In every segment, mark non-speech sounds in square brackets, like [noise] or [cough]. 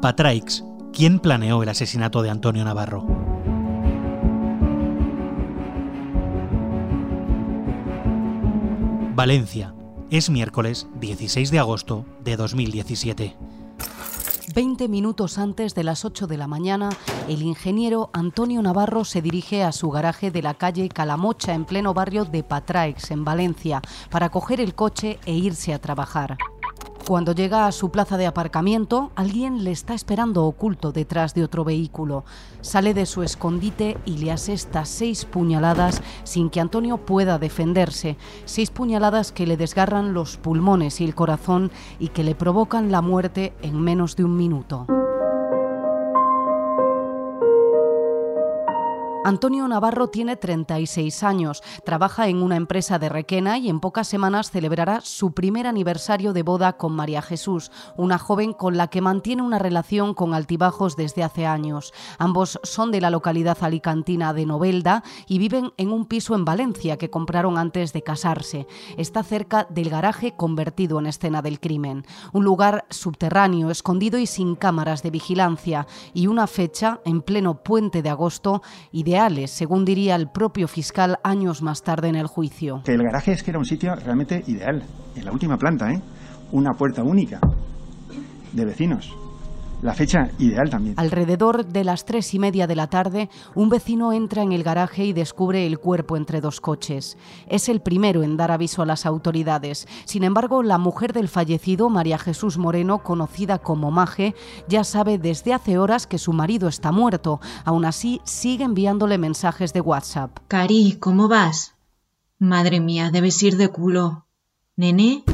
Patraix, ¿quién planeó el asesinato de Antonio Navarro? Valencia. Es miércoles 16 de agosto de 2017. Veinte minutos antes de las 8 de la mañana, el ingeniero Antonio Navarro se dirige a su garaje de la calle Calamocha en pleno barrio de Patraix, en Valencia, para coger el coche e irse a trabajar. Cuando llega a su plaza de aparcamiento, alguien le está esperando oculto detrás de otro vehículo. Sale de su escondite y le asesta seis puñaladas sin que Antonio pueda defenderse. Seis puñaladas que le desgarran los pulmones y el corazón y que le provocan la muerte en menos de un minuto. Antonio Navarro tiene 36 años, trabaja en una empresa de Requena y en pocas semanas celebrará su primer aniversario de boda con María Jesús, una joven con la que mantiene una relación con altibajos desde hace años. Ambos son de la localidad alicantina de Novelda y viven en un piso en Valencia que compraron antes de casarse. Está cerca del garaje convertido en escena del crimen, un lugar subterráneo, escondido y sin cámaras de vigilancia, y una fecha en pleno puente de agosto ideal según diría el propio fiscal años más tarde en el juicio. Que el garaje es que era un sitio realmente ideal, en la última planta, ¿eh? una puerta única de vecinos la fecha ideal también. Alrededor de las tres y media de la tarde, un vecino entra en el garaje y descubre el cuerpo entre dos coches. Es el primero en dar aviso a las autoridades. Sin embargo, la mujer del fallecido, María Jesús Moreno, conocida como Maje, ya sabe desde hace horas que su marido está muerto. Aún así, sigue enviándole mensajes de WhatsApp. Cari, ¿cómo vas? Madre mía, debes ir de culo. ¿Nene?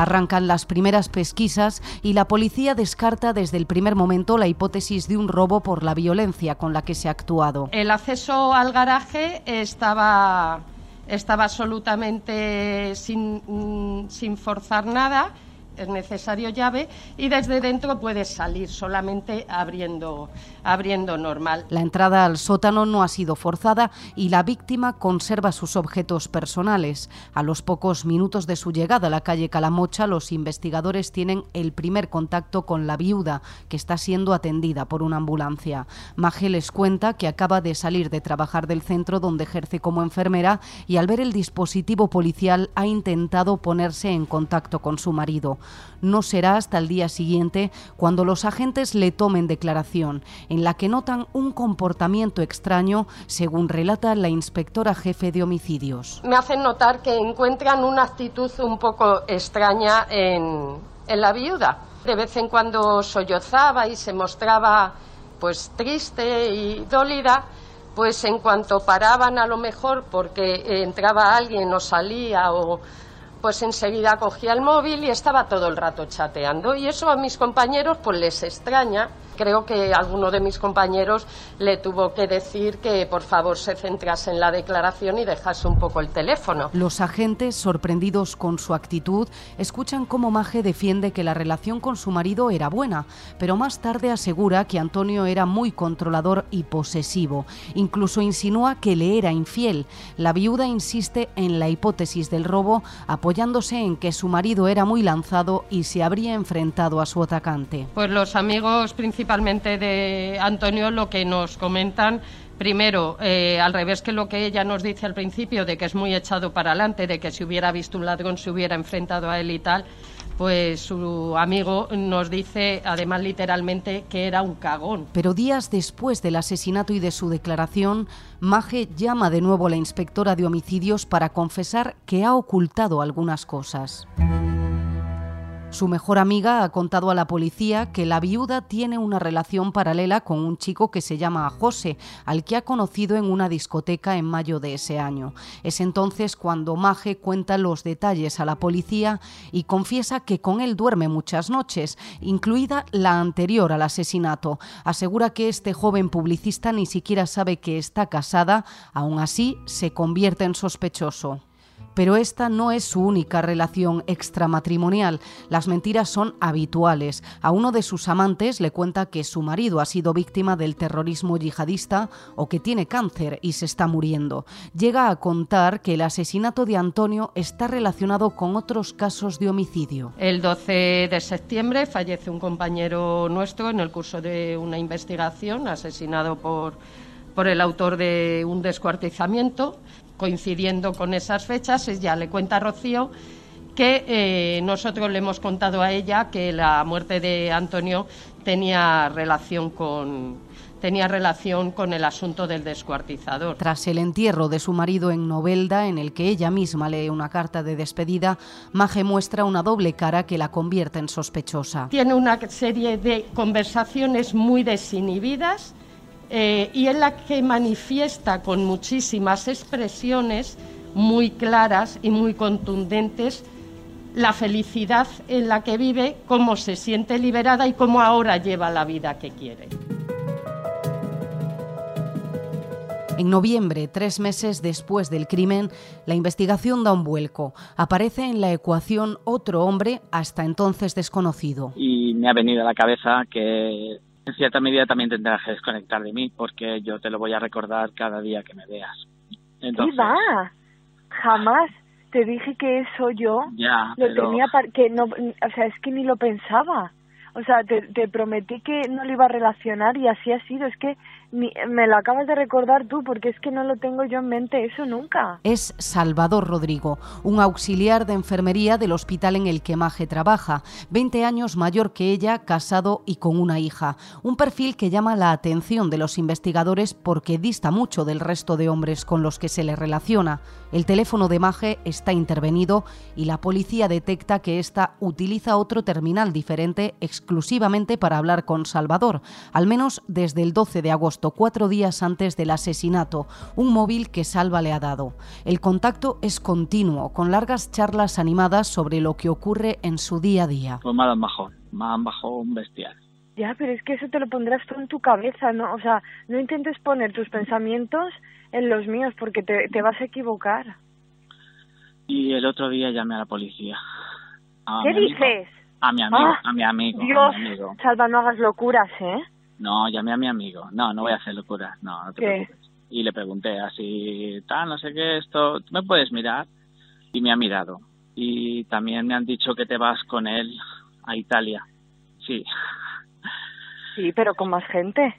Arrancan las primeras pesquisas y la policía descarta desde el primer momento la hipótesis de un robo por la violencia con la que se ha actuado. El acceso al garaje estaba, estaba absolutamente sin, mm, sin forzar nada es necesario llave y desde dentro puedes salir solamente abriendo, abriendo normal. La entrada al sótano no ha sido forzada y la víctima conserva sus objetos personales. A los pocos minutos de su llegada a la calle Calamocha, los investigadores tienen el primer contacto con la viuda, que está siendo atendida por una ambulancia. Maje les cuenta que acaba de salir de trabajar del centro donde ejerce como enfermera y al ver el dispositivo policial ha intentado ponerse en contacto con su marido. No será hasta el día siguiente cuando los agentes le tomen declaración, en la que notan un comportamiento extraño, según relata la inspectora jefe de homicidios. Me hacen notar que encuentran una actitud un poco extraña en, la viuda. De vez en cuando sollozaba y se mostraba pues triste y dolida, pues en cuanto paraban a lo mejor porque entraba alguien o salía o pues enseguida cogía el móvil y estaba todo el rato chateando. Y eso a mis compañeros pues les extraña creo que alguno de mis compañeros le tuvo que decir que por favor se centrase en la declaración y dejase un poco el teléfono. Los agentes, sorprendidos con su actitud, escuchan cómo Maje defiende que la relación con su marido era buena, pero más tarde asegura que Antonio era muy controlador y posesivo. Incluso insinúa que le era infiel. La viuda insiste en la hipótesis del robo, apoyándose en que su marido era muy lanzado y se habría enfrentado a su atacante. Pues los amigos principales de Antonio lo que nos comentan Primero, eh, al revés que lo que ella nos dice al principio, de que es muy echado para adelante, de que si hubiera visto un ladrón se hubiera enfrentado a él y tal, pues su amigo nos dice, además literalmente, que era un cagón. Pero días después del asesinato y de su declaración, Maje llama de nuevo a la inspectora de homicidios para confesar que ha ocultado algunas cosas. Su mejor amiga ha contado a la policía que la viuda tiene una relación paralela con un chico que se llama José, al que ha conocido en una discoteca en mayo de ese año. Es entonces cuando Maje cuenta los detalles a la policía y confiesa que con él duerme muchas noches, incluida la anterior al asesinato. Asegura que este joven publicista ni siquiera sabe que está casada, aún así se convierte en sospechoso. Pero esta no es su única relación extramatrimonial. Las mentiras son habituales. A uno de sus amantes le cuenta que su marido ha sido víctima del terrorismo yihadista o que tiene cáncer y se está muriendo. Llega a contar que el asesinato de Antonio está relacionado con otros casos de homicidio. El 12 de septiembre fallece un compañero nuestro en el curso de una investigación, asesinado por, por el autor de un descuartizamiento coincidiendo con esas fechas, ella le cuenta a Rocío que eh, nosotros le hemos contado a ella que la muerte de Antonio tenía relación con tenía relación con el asunto del descuartizador. Tras el entierro de su marido en Novelda, en el que ella misma lee una carta de despedida, Maje muestra una doble cara que la convierte en sospechosa. Tiene una serie de conversaciones muy desinhibidas eh, y en la que manifiesta con muchísimas expresiones muy claras y muy contundentes la felicidad en la que vive, cómo se siente liberada y cómo ahora lleva la vida que quiere. En noviembre, tres meses después del crimen, la investigación da un vuelco. Aparece en la ecuación otro hombre hasta entonces desconocido. Y me ha venido a la cabeza que en cierta medida también tendrás que desconectar de mí porque yo te lo voy a recordar cada día que me veas. Entonces, va? Jamás te dije que eso yo ya, lo tenía que no, o sea, es que ni lo pensaba. O sea, te, te prometí que no lo iba a relacionar y así ha sido. Es que me lo acabas de recordar tú porque es que no lo tengo yo en mente eso nunca. Es Salvador Rodrigo, un auxiliar de enfermería del hospital en el que Maje trabaja, 20 años mayor que ella, casado y con una hija. Un perfil que llama la atención de los investigadores porque dista mucho del resto de hombres con los que se le relaciona. El teléfono de Maje está intervenido y la policía detecta que ésta utiliza otro terminal diferente exclusivamente para hablar con Salvador, al menos desde el 12 de agosto cuatro días antes del asesinato, un móvil que Salva le ha dado. El contacto es continuo, con largas charlas animadas sobre lo que ocurre en su día a día. Pues me han bajado, me han bajado un bestial. Ya, pero es que eso te lo pondrás tú en tu cabeza, ¿no? O sea, no intentes poner tus pensamientos en los míos porque te, te vas a equivocar. Y el otro día llamé a la policía. ¿Qué dices? A mi amigo, a mi amigo. Dios, a mi amigo. Salva, no hagas locuras, ¿eh? No, llamé a mi amigo. No, no voy a hacer locura. No, no te preocupes. Y le pregunté así, tal, no sé qué, esto, ¿tú me puedes mirar? Y me ha mirado. Y también me han dicho que te vas con él a Italia. Sí. Sí, pero con más gente.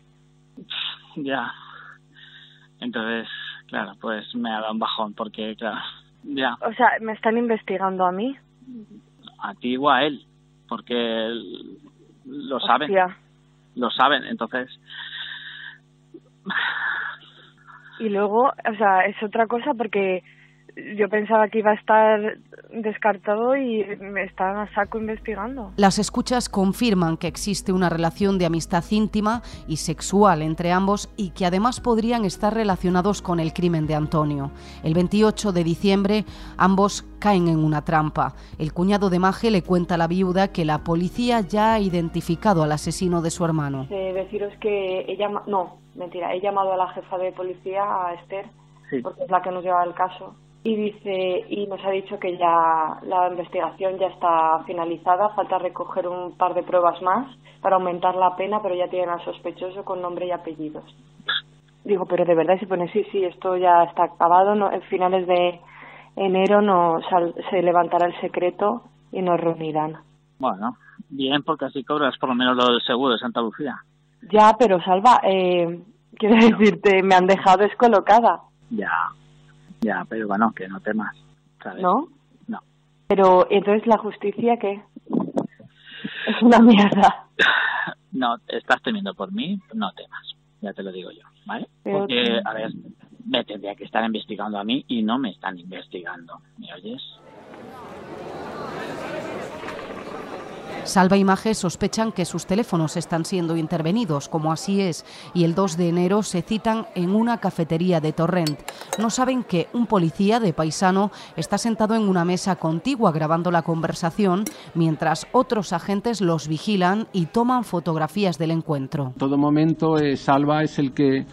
[laughs] Ya. Entonces, claro, pues me ha dado un bajón porque, claro, ya. O sea, ¿me están investigando a mí? A ti o a él, porque él lo saben lo saben, entonces... Y luego, o sea, es otra cosa porque yo pensaba que iba a estar descartado y me están a saco investigando. Las escuchas confirman que existe una relación de amistad íntima y sexual entre ambos y que además podrían estar relacionados con el crimen de Antonio. El 28 de diciembre ambos caen en una trampa. El cuñado de Maje le cuenta a la viuda que la policía ya ha identificado al asesino de su hermano. deciros que ella, no, mentira, he llamado a la jefa de policía, a Esther, porque es la que nos lleva el caso y dice y nos ha dicho que ya la investigación ya está finalizada, falta recoger un par de pruebas más para aumentar la pena, pero ya tienen al sospechoso con nombre y apellidos. Digo, pero de verdad se pone sí, sí, esto ya está acabado, no, en finales de enero no se levantará el secreto y nos reunirán. Bueno, bien, porque así cobras por lo menos lo del seguro de Santa Lucía. Ya, pero Salva, eh, quiero [laughs] decirte, me han dejado descolocada. Ya, ya, pero bueno, que no temas. ¿sabes? ¿No? No. Pero, ¿entonces la justicia qué? Es una mierda. No, estás temiendo por mí, no temas. Ya te lo digo yo, ¿vale? Porque, a ver, me tendría que estar investigando a mí y no me están investigando. ¿Me oyes? Salva Images sospechan que sus teléfonos están siendo intervenidos, como así es, y el 2 de enero se citan en una cafetería de Torrent. No saben que un policía de paisano está sentado en una mesa contigua grabando la conversación, mientras otros agentes los vigilan y toman fotografías del encuentro. En todo momento, eh, Salva es el que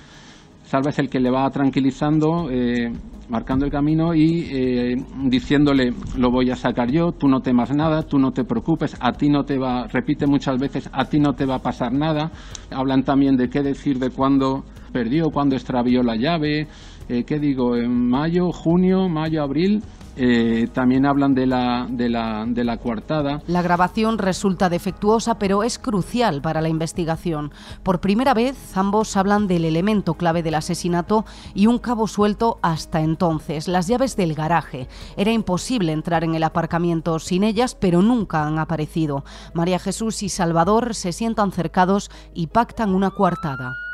Salva es el que le va tranquilizando, eh, marcando el camino y eh, diciéndole, lo voy a sacar yo, tú no temas nada, tú no te preocupes, a ti no te va, repite muchas veces, a ti no te va a pasar nada. Hablan también de qué decir de cuándo perdió, cuándo extravió la llave, eh, ¿qué digo? En mayo, junio, mayo, abril, eh, también hablan de la, de, la, de la coartada. La grabación resulta defectuosa, pero es crucial para la investigación. Por primera vez, ambos hablan del elemento clave del asesinato y un cabo suelto hasta entonces, las llaves del garaje. Era imposible entrar en el aparcamiento sin ellas, pero nunca han aparecido. María Jesús y Salvador se sientan cercados y pactan una coartada.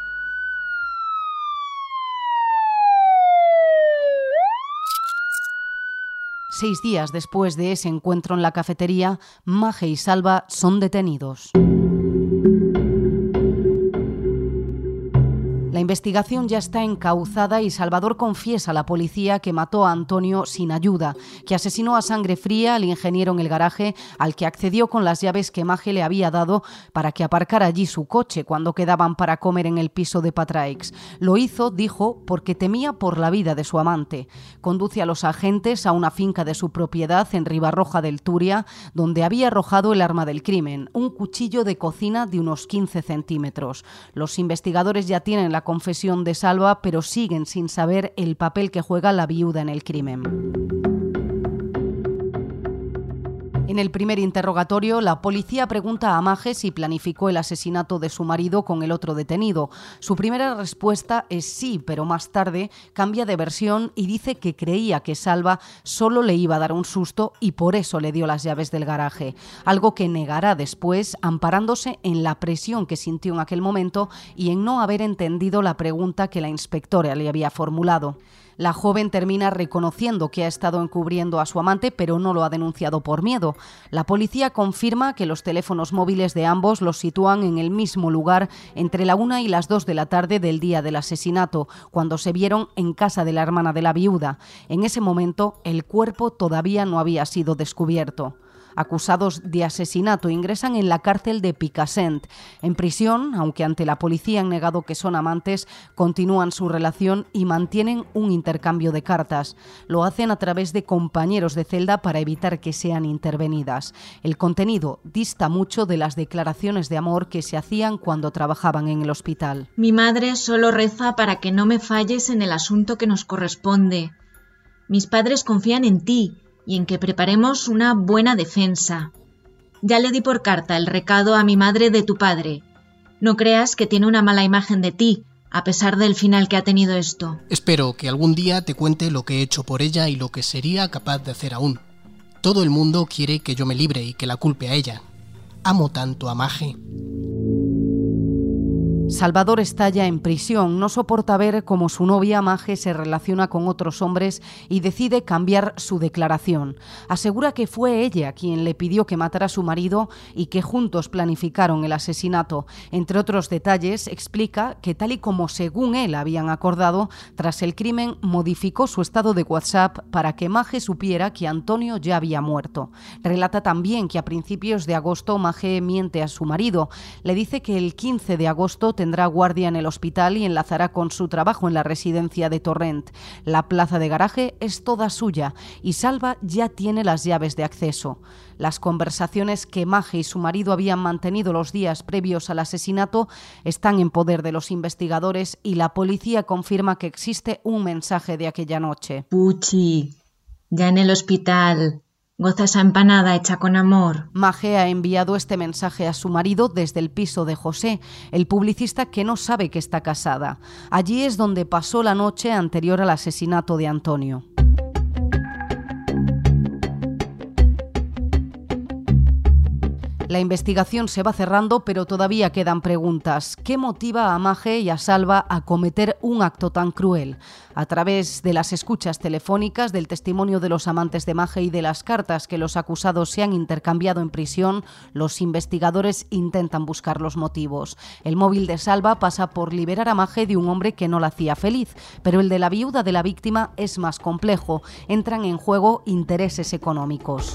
Seis días después de ese encuentro en la cafetería, Maje y Salva son detenidos. Investigación ya está encauzada y Salvador confiesa a la policía que mató a Antonio sin ayuda, que asesinó a sangre fría al ingeniero en el garaje, al que accedió con las llaves que Maje le había dado para que aparcara allí su coche cuando quedaban para comer en el piso de Patraix. Lo hizo, dijo, porque temía por la vida de su amante. Conduce a los agentes a una finca de su propiedad en Ribarroja del Turia, donde había arrojado el arma del crimen, un cuchillo de cocina de unos 15 centímetros. Los investigadores ya tienen la confesión de Salva, pero siguen sin saber el papel que juega la viuda en el crimen. En el primer interrogatorio, la policía pregunta a Maje si planificó el asesinato de su marido con el otro detenido. Su primera respuesta es sí, pero más tarde cambia de versión y dice que creía que Salva solo le iba a dar un susto y por eso le dio las llaves del garaje, algo que negará después amparándose en la presión que sintió en aquel momento y en no haber entendido la pregunta que la inspectora le había formulado. La joven termina reconociendo que ha estado encubriendo a su amante, pero no lo ha denunciado por miedo. La policía confirma que los teléfonos móviles de ambos los sitúan en el mismo lugar entre la una y las dos de la tarde del día del asesinato, cuando se vieron en casa de la hermana de la viuda. En ese momento, el cuerpo todavía no había sido descubierto acusados de asesinato ingresan en la cárcel de Picassent. En prisión, aunque ante la policía han negado que son amantes, continúan su relación y mantienen un intercambio de cartas. Lo hacen a través de compañeros de celda para evitar que sean intervenidas. El contenido dista mucho de las declaraciones de amor que se hacían cuando trabajaban en el hospital. Mi madre solo reza para que no me falles en el asunto que nos corresponde. Mis padres confían en ti y en que preparemos una buena defensa. Ya le di por carta el recado a mi madre de tu padre. No creas que tiene una mala imagen de ti, a pesar del final que ha tenido esto. Espero que algún día te cuente lo que he hecho por ella y lo que sería capaz de hacer aún. Todo el mundo quiere que yo me libre y que la culpe a ella. Amo tanto a Maje. Salvador está ya en prisión, no soporta ver cómo su novia Maje se relaciona con otros hombres y decide cambiar su declaración. Asegura que fue ella quien le pidió que matara a su marido y que juntos planificaron el asesinato. Entre otros detalles, explica que tal y como según él habían acordado, tras el crimen modificó su estado de WhatsApp para que Maje supiera que Antonio ya había muerto. Relata también que a principios de agosto Maje miente a su marido. Le dice que el 15 de agosto tendrá guardia en el hospital y enlazará con su trabajo en la residencia de Torrent. La plaza de garaje es toda suya y Salva ya tiene las llaves de acceso. Las conversaciones que Maje y su marido habían mantenido los días previos al asesinato están en poder de los investigadores y la policía confirma que existe un mensaje de aquella noche. Puchi, ya en el hospital. Goza esa empanada hecha con amor. Maje ha enviado este mensaje a su marido desde el piso de José, el publicista que no sabe que está casada. Allí es donde pasó la noche anterior al asesinato de Antonio. La investigación se va cerrando, pero todavía quedan preguntas. ¿Qué motiva a Maje y a Salva a cometer un acto tan cruel? A través de las escuchas telefónicas, del testimonio de los amantes de Maje y de las cartas que los acusados se han intercambiado en prisión, los investigadores intentan buscar los motivos. El móvil de Salva pasa por liberar a Maje de un hombre que no la hacía feliz, pero el de la viuda de la víctima es más complejo. Entran en juego intereses económicos.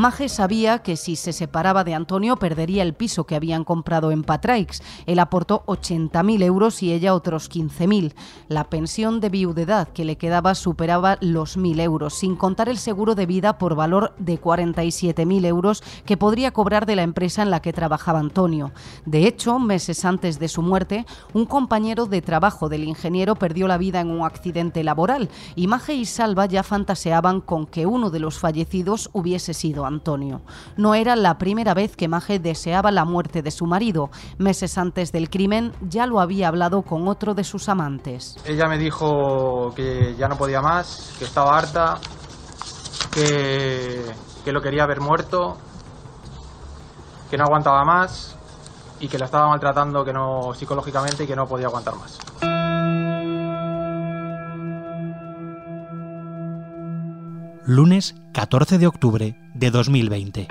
Maje sabía que si se separaba de Antonio perdería el piso que habían comprado en Patraix. Él aportó 80.000 euros y ella otros 15.000. La pensión de viudedad que le quedaba superaba los 1.000 euros, sin contar el seguro de vida por valor de 47.000 euros que podría cobrar de la empresa en la que trabajaba Antonio. De hecho, meses antes de su muerte, un compañero de trabajo del ingeniero perdió la vida en un accidente laboral y Maje y Salva ya fantaseaban con que uno de los fallecidos hubiese sido Antonio. No era la primera vez que Maje deseaba la muerte de su marido. Meses antes del crimen ya lo había hablado con otro de sus amantes. Ella me dijo que ya no podía más, que estaba harta, que, que lo quería ver muerto, que no aguantaba más y que la estaba maltratando que no psicológicamente y que no podía aguantar más. Lunes 14 de octubre de 2020.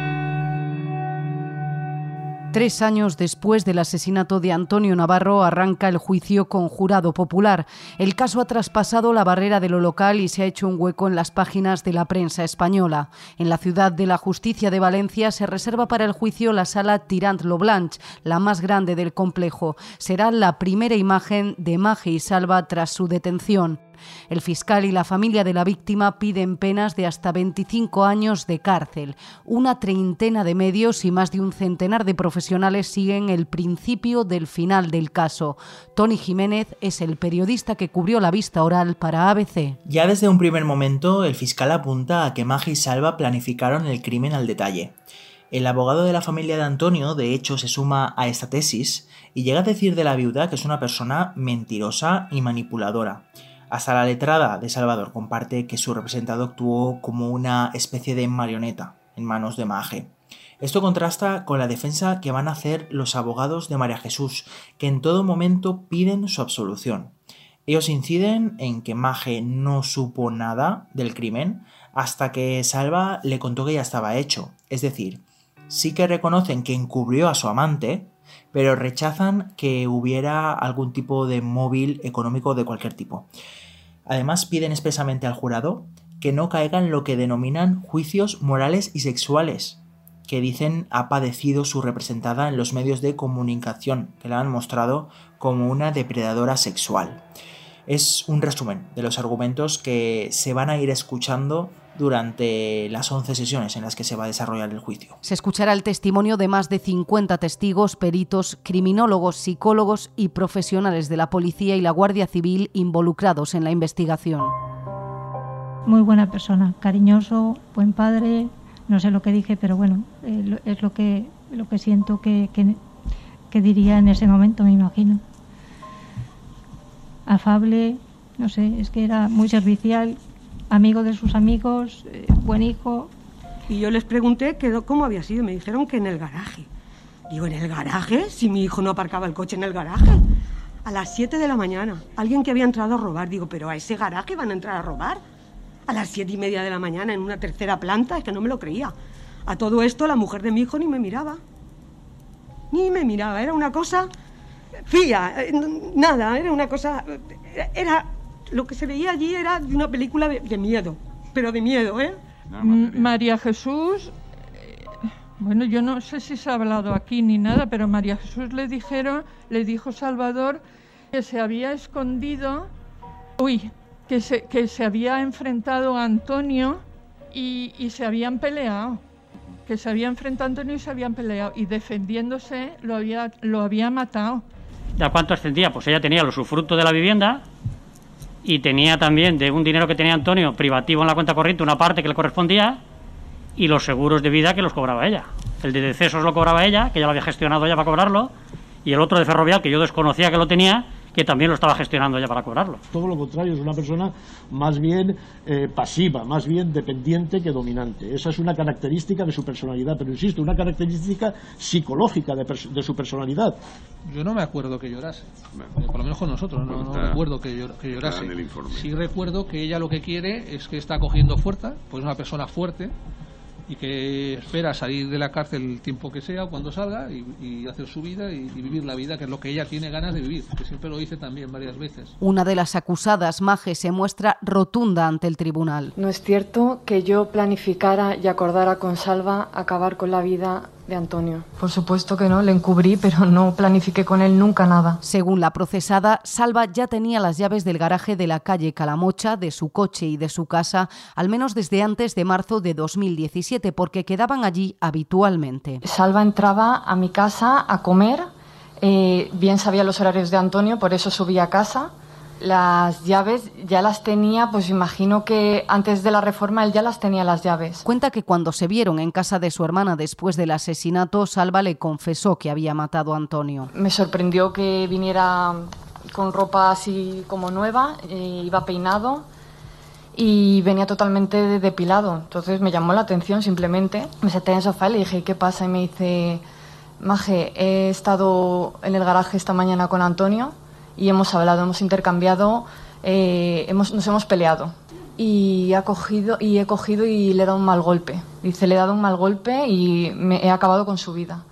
Tres años después del asesinato de Antonio Navarro arranca el juicio con jurado popular. El caso ha traspasado la barrera de lo local y se ha hecho un hueco en las páginas de la prensa española. En la ciudad de la justicia de Valencia se reserva para el juicio la sala Tirant Lo Blanche, la más grande del complejo. Será la primera imagen de Maje y Salva tras su detención. El fiscal y la familia de la víctima piden penas de hasta 25 años de cárcel. Una treintena de medios y más de un centenar de profesionales siguen el principio del final del caso. Tony Jiménez es el periodista que cubrió la vista oral para ABC. Ya desde un primer momento, el fiscal apunta a que Magia y Salva planificaron el crimen al detalle. El abogado de la familia de Antonio, de hecho, se suma a esta tesis y llega a decir de la viuda que es una persona mentirosa y manipuladora. Hasta la letrada de Salvador comparte que su representado actuó como una especie de marioneta en manos de Maje. Esto contrasta con la defensa que van a hacer los abogados de María Jesús, que en todo momento piden su absolución. Ellos inciden en que Maje no supo nada del crimen hasta que Salva le contó que ya estaba hecho. Es decir, sí que reconocen que encubrió a su amante, pero rechazan que hubiera algún tipo de móvil económico de cualquier tipo. Además, piden expresamente al jurado que no caiga en lo que denominan juicios morales y sexuales, que dicen ha padecido su representada en los medios de comunicación, que la han mostrado como una depredadora sexual. Es un resumen de los argumentos que se van a ir escuchando durante las 11 sesiones en las que se va a desarrollar el juicio. Se escuchará el testimonio de más de 50 testigos, peritos, criminólogos, psicólogos y profesionales de la policía y la Guardia Civil involucrados en la investigación. Muy buena persona, cariñoso, buen padre, no sé lo que dije, pero bueno, eh, es lo que, lo que siento que, que diría en ese momento, me imagino. Afable, no sé, es que era muy servicial, amigo de sus amigos, eh, buen hijo. Y yo les pregunté que, cómo había sido. Me dijeron que en el garaje. Digo, ¿en el garaje? Si mi hijo no aparcaba el coche en el garaje. A las 7 de la mañana. Alguien que había entrado a robar. Digo, ¿pero a ese garaje van a entrar a robar? A las siete y media de la mañana en una tercera planta. Es que no me lo creía. A todo esto la mujer de mi hijo ni me miraba. Ni me miraba. Era una cosa fía. Eh, nada, era una cosa... Era lo que se veía allí era de una película de, miedo, pero de miedo, ¿eh? María Jesús, eh, bueno, yo no sé si se ha hablado aquí ni nada, pero María Jesús le dijeron, le dijo Salvador que se había escondido, uy, que se, que se había enfrentado a Antonio y, y se habían peleado que se había enfrentado a Antonio y se habían peleado y defendiéndose lo había, lo había matado. ¿A cuánto ascendía? Pues ella tenía los usufructos de la vivienda, y tenía también de un dinero que tenía Antonio privativo en la cuenta corriente una parte que le correspondía y los seguros de vida que los cobraba ella. El de decesos lo cobraba ella, que ya lo había gestionado ya para cobrarlo, y el otro de ferrovial, que yo desconocía que lo tenía, que también lo estaba gestionando ya para cobrarlo. Todo lo contrario, es una persona más bien eh, pasiva, más bien dependiente que dominante. Esa es una característica de su personalidad, pero insisto, una característica psicológica de, su personalidad. Yo no me acuerdo que llorase, por lo menos con nosotros, no, recuerdo que, llorase. Sí recuerdo que ella lo que quiere es que está cogiendo fuerza, pues es una persona fuerte, y que espera salir de la cárcel el tiempo que sea o cuando salga y, hacer su vida y, vivir la vida que es lo que ella tiene ganas de vivir, que siempre lo dice también varias veces. Una de las acusadas, Maje, se muestra rotunda ante el tribunal. No es cierto que yo planificara y acordara con Salva acabar con la vida de Antonio. Por supuesto que no, le encubrí, pero no planifiqué con él nunca nada. Según la procesada, Salva ya tenía las llaves del garaje de la calle Calamocha, de su coche y de su casa, al menos desde antes de marzo de 2017, porque quedaban allí habitualmente. Salva entraba a mi casa a comer, eh, bien sabía los horarios de Antonio, por eso subía a casa las llaves ya las tenía, pues imagino que antes de la reforma él ya las tenía las llaves. Cuenta que cuando se vieron en casa de su hermana después del asesinato, Salva le confesó que había matado a Antonio. Me sorprendió que viniera con ropa así como nueva, eh, iba peinado y venía totalmente depilado. Entonces me llamó la atención simplemente. Me senté en el sofá y le dije, ¿qué pasa? Y me dice, Maje, he estado en el garaje esta mañana con Antonio y hemos hablado, hemos intercambiado, eh, hemos, nos hemos peleado. Y, ha cogido, y he cogido y le he dado un mal golpe. Dice, le he dado un mal golpe y me he acabado con su vida.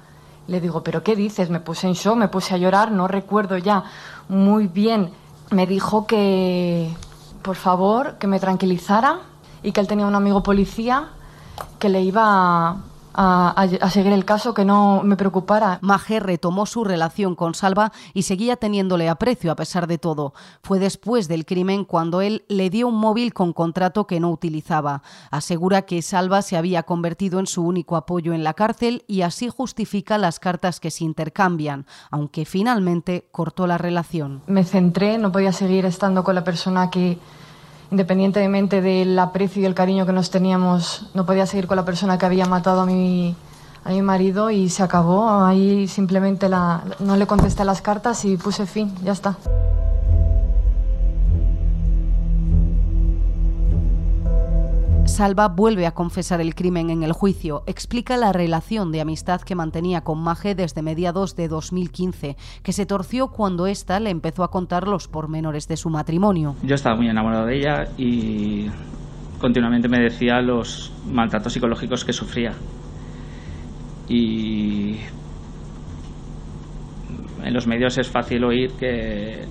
Le digo, ¿pero qué dices? Me puse en shock, me puse a llorar, no recuerdo ya muy bien. Me dijo que, por favor, que me tranquilizara y que él tenía un amigo policía que le iba a a, seguir el caso, que no me preocupara. Maje retomó su relación con Salva y seguía teniéndole aprecio a pesar de todo. Fue después del crimen cuando él le dio un móvil con contrato que no utilizaba. Asegura que Salva se había convertido en su único apoyo en la cárcel y así justifica las cartas que se intercambian, aunque finalmente cortó la relación. Me centré, no podía seguir estando con la persona que independientemente del aprecio y el cariño que nos teníamos, no podía seguir con la persona que había matado a mi, a mi marido y se acabó. Ahí simplemente la, no le contesté las cartas y puse fin, ya está. Salva vuelve a confesar el crimen en el juicio. Explica la relación de amistad que mantenía con Maje desde mediados de 2015, que se torció cuando ésta le empezó a contar los pormenores de su matrimonio. Yo estaba muy enamorado de ella y continuamente me decía los maltratos psicológicos que sufría. Y en los medios es fácil oír que,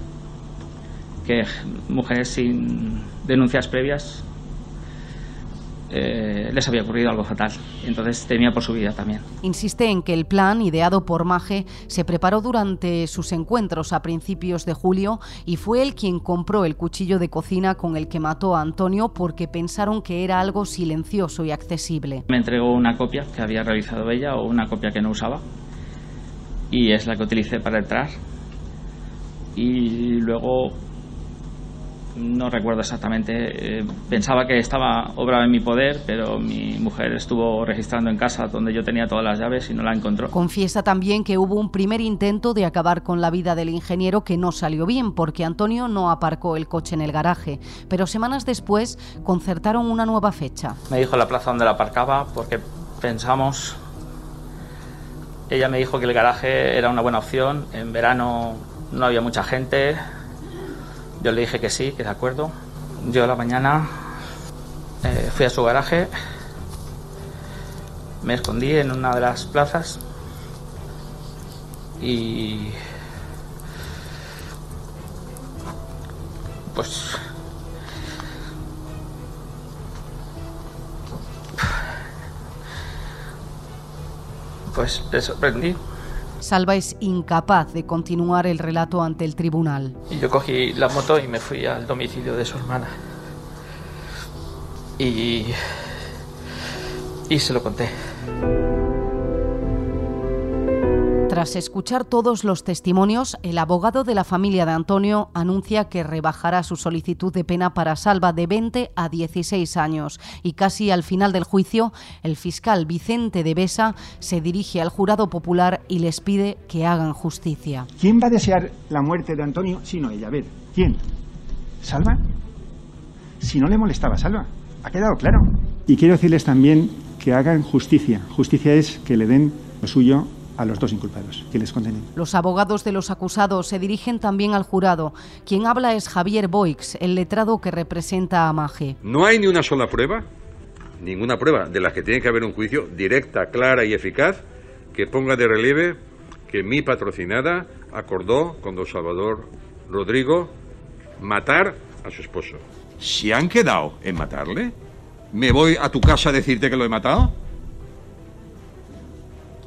que mujeres sin denuncias previas eh, les había ocurrido algo fatal. Entonces temía por su vida también. Insiste en que el plan ideado por Maje se preparó durante sus encuentros a principios de julio y fue él quien compró el cuchillo de cocina con el que mató a Antonio porque pensaron que era algo silencioso y accesible. Me entregó una copia que había realizado ella o una copia que no usaba y es la que utilicé para entrar. Y luego no recuerdo exactamente. Eh, pensaba que estaba obraba en mi poder, pero mi mujer estuvo registrando en casa donde yo tenía todas las llaves y no la encontró. Confiesa también que hubo un primer intento de acabar con la vida del ingeniero que no salió bien porque Antonio no aparcó el coche en el garaje, pero semanas después concertaron una nueva fecha. Me dijo la plaza donde la aparcaba porque pensamos ella me dijo que el garaje era una buena opción, en verano no había mucha gente, yo le dije que sí, que de acuerdo. Yo a la mañana eh, fui a su garaje, me escondí en una de las plazas y pues pues me sorprendí Salva es incapaz de continuar el relato ante el tribunal. Yo cogí la moto y me fui al domicilio de su hermana. Y. y se lo conté. Tras escuchar todos los testimonios, el abogado de la familia de Antonio anuncia que rebajará su solicitud de pena para Salva de 20 a 16 años y casi al final del juicio, el fiscal Vicente de Besa se dirige al jurado popular y les pide que hagan justicia. ¿Quién va a desear la muerte de Antonio sino ella? A ver, ¿quién? ¿Salva? Si no le molestaba Salva, ha quedado claro. Y quiero decirles también que hagan justicia. Justicia es que le den lo suyo a los dos inculpados, que les condenen. Los abogados de los acusados se dirigen también al jurado. Quien habla es Javier Boix, el letrado que representa a Maje. ¿No hay ni una sola prueba? ninguna prueba de las que tiene que haber un juicio directa, clara y eficaz que ponga de relieve que mi patrocinada acordó con don Salvador Rodrigo matar a su esposo. ¿Si han quedado en matarle? ¿Me voy a tu casa a decirte que lo he matado?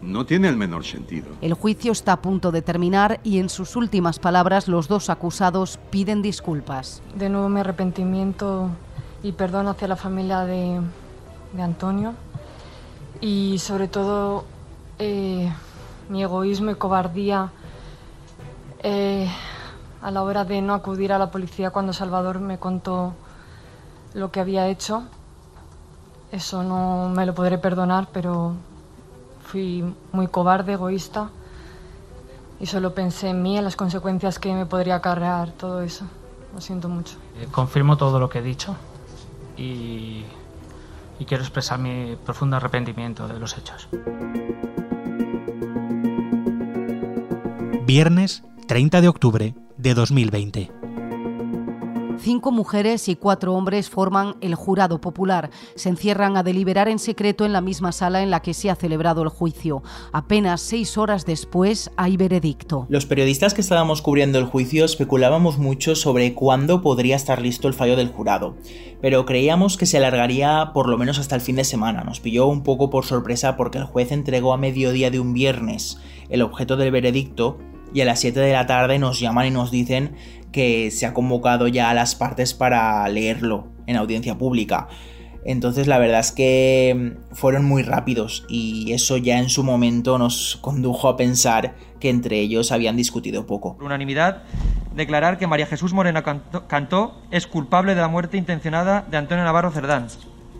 No tiene el menor sentido. El juicio está a punto de terminar y en sus últimas palabras los dos acusados piden disculpas. De nuevo mi arrepentimiento y perdón hacia la familia de, de Antonio y sobre todo eh, mi egoísmo y cobardía eh, a la hora de no acudir a la policía cuando Salvador me contó lo que había hecho. Eso no me lo podré perdonar, pero fui muy cobarde, egoísta y solo pensé en mí, en las consecuencias que me podría acarrear todo eso. Lo siento mucho. Eh, confirmo todo lo que he dicho y, y quiero expresar mi profundo arrepentimiento de los hechos. Viernes 30 de octubre de 2020. Cinco mujeres y cuatro hombres forman el jurado popular. Se encierran a deliberar en secreto en la misma sala en la que se ha celebrado el juicio. Apenas seis horas después hay veredicto. Los periodistas que estábamos cubriendo el juicio especulábamos mucho sobre cuándo podría estar listo el fallo del jurado, pero creíamos que se alargaría por lo menos hasta el fin de semana. Nos pilló un poco por sorpresa porque el juez entregó a mediodía de un viernes el objeto del veredicto y a las 7 de la tarde nos llaman y nos dicen que se ha convocado ya a las partes para leerlo en audiencia pública. Entonces la verdad es que fueron muy rápidos y eso ya en su momento nos condujo a pensar que entre ellos habían discutido poco. Por unanimidad, declarar que María Jesús Moreno Cantó es culpable de la muerte intencionada de Antonio Navarro Cerdán.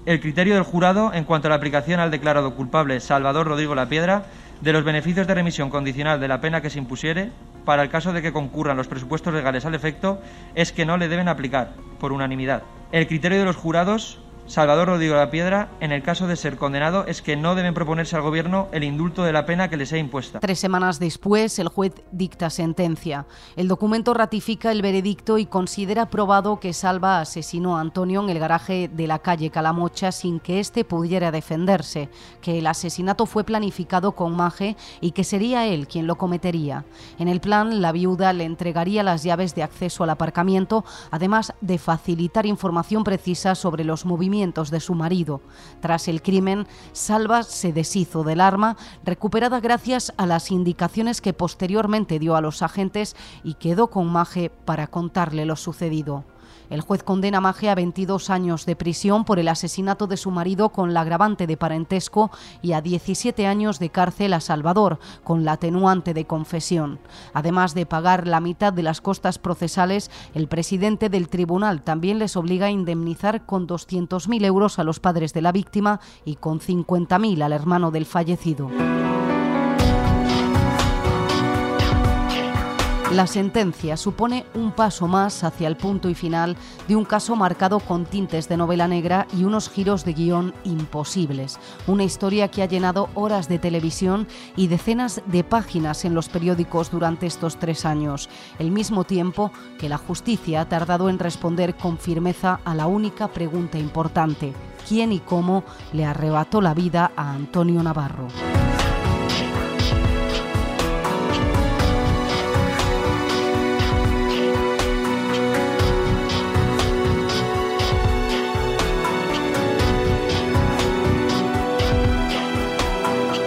El criterio del jurado en cuanto a la aplicación al declarado culpable Salvador Rodrigo La Piedra de los beneficios de remisión condicional de la pena que se impusiere, para el caso de que concurran los presupuestos legales al efecto, es que no le deben aplicar, por unanimidad. El criterio de los jurados Salvador Rodrigo La Piedra, en el caso de ser condenado, es que no deben proponerse al Gobierno el indulto de la pena que les sea impuesta. Tres semanas después, el juez dicta sentencia. El documento ratifica el veredicto y considera probado que Salva asesinó a Antonio en el garaje de la calle Calamocha sin que éste pudiera defenderse, que el asesinato fue planificado con Maje y que sería él quien lo cometería. En el plan, la viuda le entregaría las llaves de acceso al aparcamiento, además de facilitar información precisa sobre los movimientos de su marido. Tras el crimen, Salva se deshizo del arma, recuperada gracias a las indicaciones que posteriormente dio a los agentes y quedó con Maje para contarle lo sucedido. El juez condena a Maje a 22 años de prisión por el asesinato de su marido con la agravante de parentesco y a 17 años de cárcel a Salvador con la atenuante de confesión. Además de pagar la mitad de las costas procesales, el presidente del tribunal también les obliga a indemnizar con 200.000 euros a los padres de la víctima y con 50.000 al hermano del fallecido. La sentencia supone un paso más hacia el punto y final de un caso marcado con tintes de novela negra y unos giros de guion imposibles. Una historia que ha llenado horas de televisión y decenas de páginas en los periódicos durante estos tres años, el mismo tiempo que la justicia ha tardado en responder con firmeza a la única pregunta importante, ¿quién y cómo le arrebató la vida a Antonio Navarro?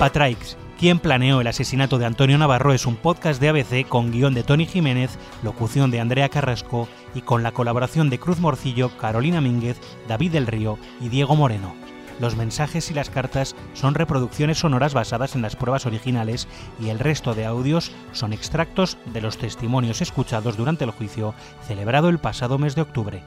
Patraix, quien planeó el asesinato de Antonio Navarro es un podcast de ABC con guion de Tony Jiménez, locución de Andrea Carrasco y con la colaboración de Cruz Morcillo, Carolina Mínguez, David del Río y Diego Moreno. Los mensajes y las cartas son reproducciones sonoras basadas en las pruebas originales y el resto de audios son extractos de los testimonios escuchados durante el juicio celebrado el pasado mes de octubre.